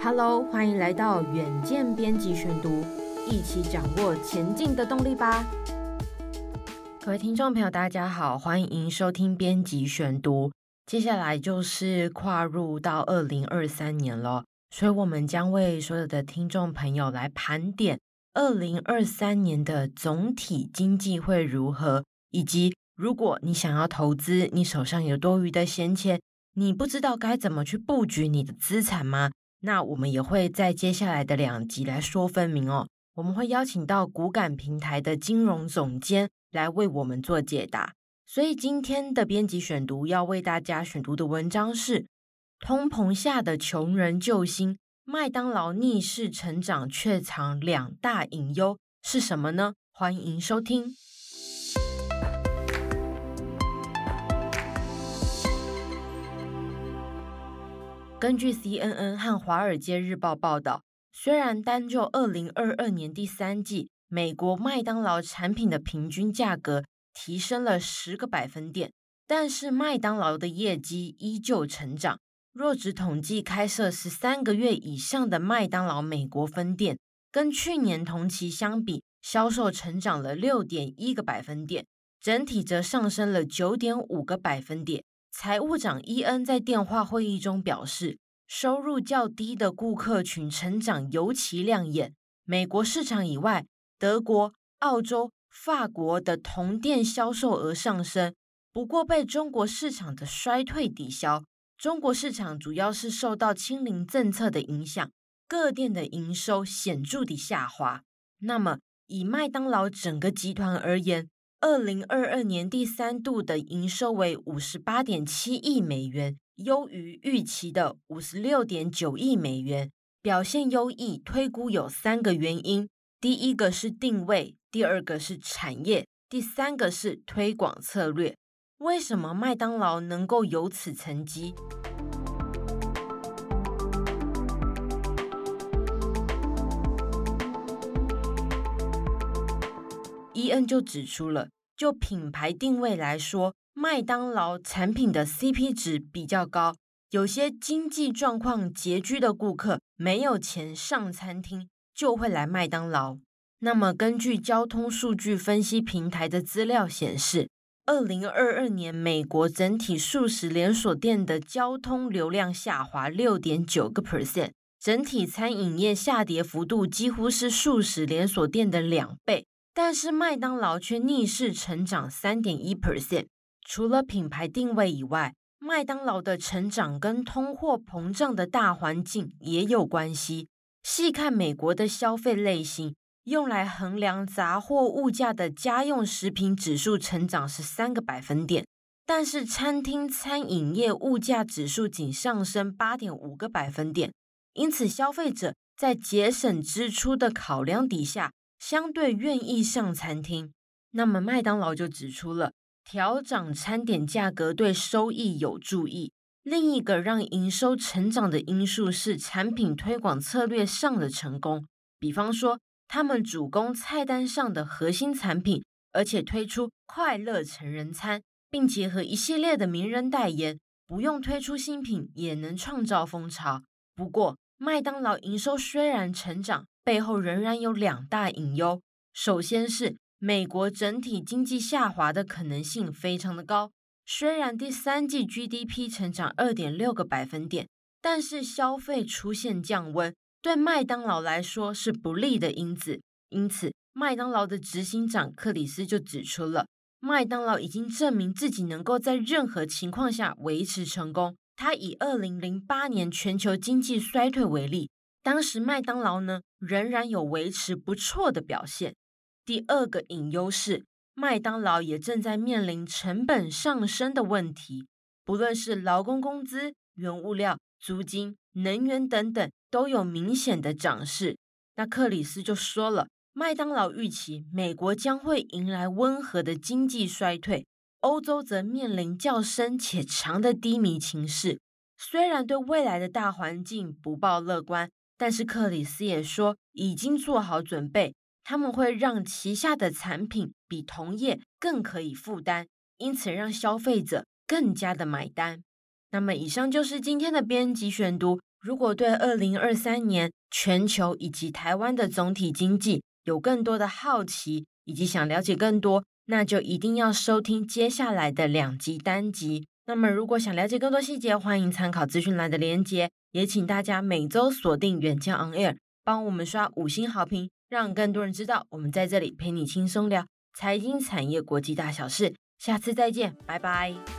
Hello，欢迎来到远见编辑选读，一起掌握前进的动力吧。各位听众朋友，大家好，欢迎收听编辑选读。接下来就是跨入到二零二三年了，所以我们将为所有的听众朋友来盘点二零二三年的总体经济会如何，以及如果你想要投资，你手上有多余的闲钱。你不知道该怎么去布局你的资产吗？那我们也会在接下来的两集来说分明哦。我们会邀请到股感平台的金融总监来为我们做解答。所以今天的编辑选读要为大家选读的文章是《通膨下的穷人救星》，麦当劳逆势成长却藏两大隐忧是什么呢？欢迎收听。根据 CNN 和《华尔街日报》报道，虽然单就2022年第三季，美国麦当劳产品的平均价格提升了十个百分点，但是麦当劳的业绩依旧成长。若只统计开设十三个月以上的麦当劳美国分店，跟去年同期相比，销售成长了六点一个百分点，整体则上升了九点五个百分点。财务长伊恩在电话会议中表示，收入较低的顾客群成长尤其亮眼。美国市场以外，德国、澳洲、法国的同店销售额上升，不过被中国市场的衰退抵消。中国市场主要是受到清零政策的影响，各店的营收显著地下滑。那么，以麦当劳整个集团而言，二零二二年第三度的营收为五十八点七亿美元，优于预期的五十六点九亿美元。表现优异，推估有三个原因：第一个是定位，第二个是产业，第三个是推广策略。为什么麦当劳能够有此成绩？伊恩就指出了，就品牌定位来说，麦当劳产品的 CP 值比较高，有些经济状况拮据的顾客没有钱上餐厅，就会来麦当劳。那么，根据交通数据分析平台的资料显示，二零二二年美国整体素食连锁店的交通流量下滑六点九个 percent，整体餐饮业下跌幅度几乎是素食连锁店的两倍。但是麦当劳却逆势成长三点一 percent。除了品牌定位以外，麦当劳的成长跟通货膨胀的大环境也有关系。细看美国的消费类型，用来衡量杂货物价的家用食品指数成长是三个百分点，但是餐厅餐饮业物价指数仅上升八点五个百分点。因此，消费者在节省支出的考量底下，相对愿意上餐厅，那么麦当劳就指出了调涨餐点价格对收益有助益。另一个让营收成长的因素是产品推广策略上的成功。比方说，他们主攻菜单上的核心产品，而且推出快乐成人餐，并结合一系列的名人代言，不用推出新品也能创造风潮。不过，麦当劳营收虽然成长，背后仍然有两大隐忧。首先是美国整体经济下滑的可能性非常的高。虽然第三季 GDP 成长二点六个百分点，但是消费出现降温，对麦当劳来说是不利的因子。因此，麦当劳的执行长克里斯就指出了，麦当劳已经证明自己能够在任何情况下维持成功。他以二零零八年全球经济衰退为例。当时麦当劳呢，仍然有维持不错的表现。第二个隐忧是，麦当劳也正在面临成本上升的问题，不论是劳工工资、原物料、租金、能源等等，都有明显的涨势。那克里斯就说了，麦当劳预期美国将会迎来温和的经济衰退，欧洲则面临较深且长的低迷情势。虽然对未来的大环境不抱乐观。但是克里斯也说，已经做好准备，他们会让旗下的产品比同业更可以负担，因此让消费者更加的买单。那么，以上就是今天的编辑选读，如果对二零二三年全球以及台湾的总体经济有更多的好奇，以及想了解更多，那就一定要收听接下来的两集单集。那么，如果想了解更多细节，欢迎参考资讯栏的链接。也请大家每周锁定远见 On Air，帮我们刷五星好评，让更多人知道我们在这里陪你轻松聊财经、产业、国际大小事。下次再见，拜拜。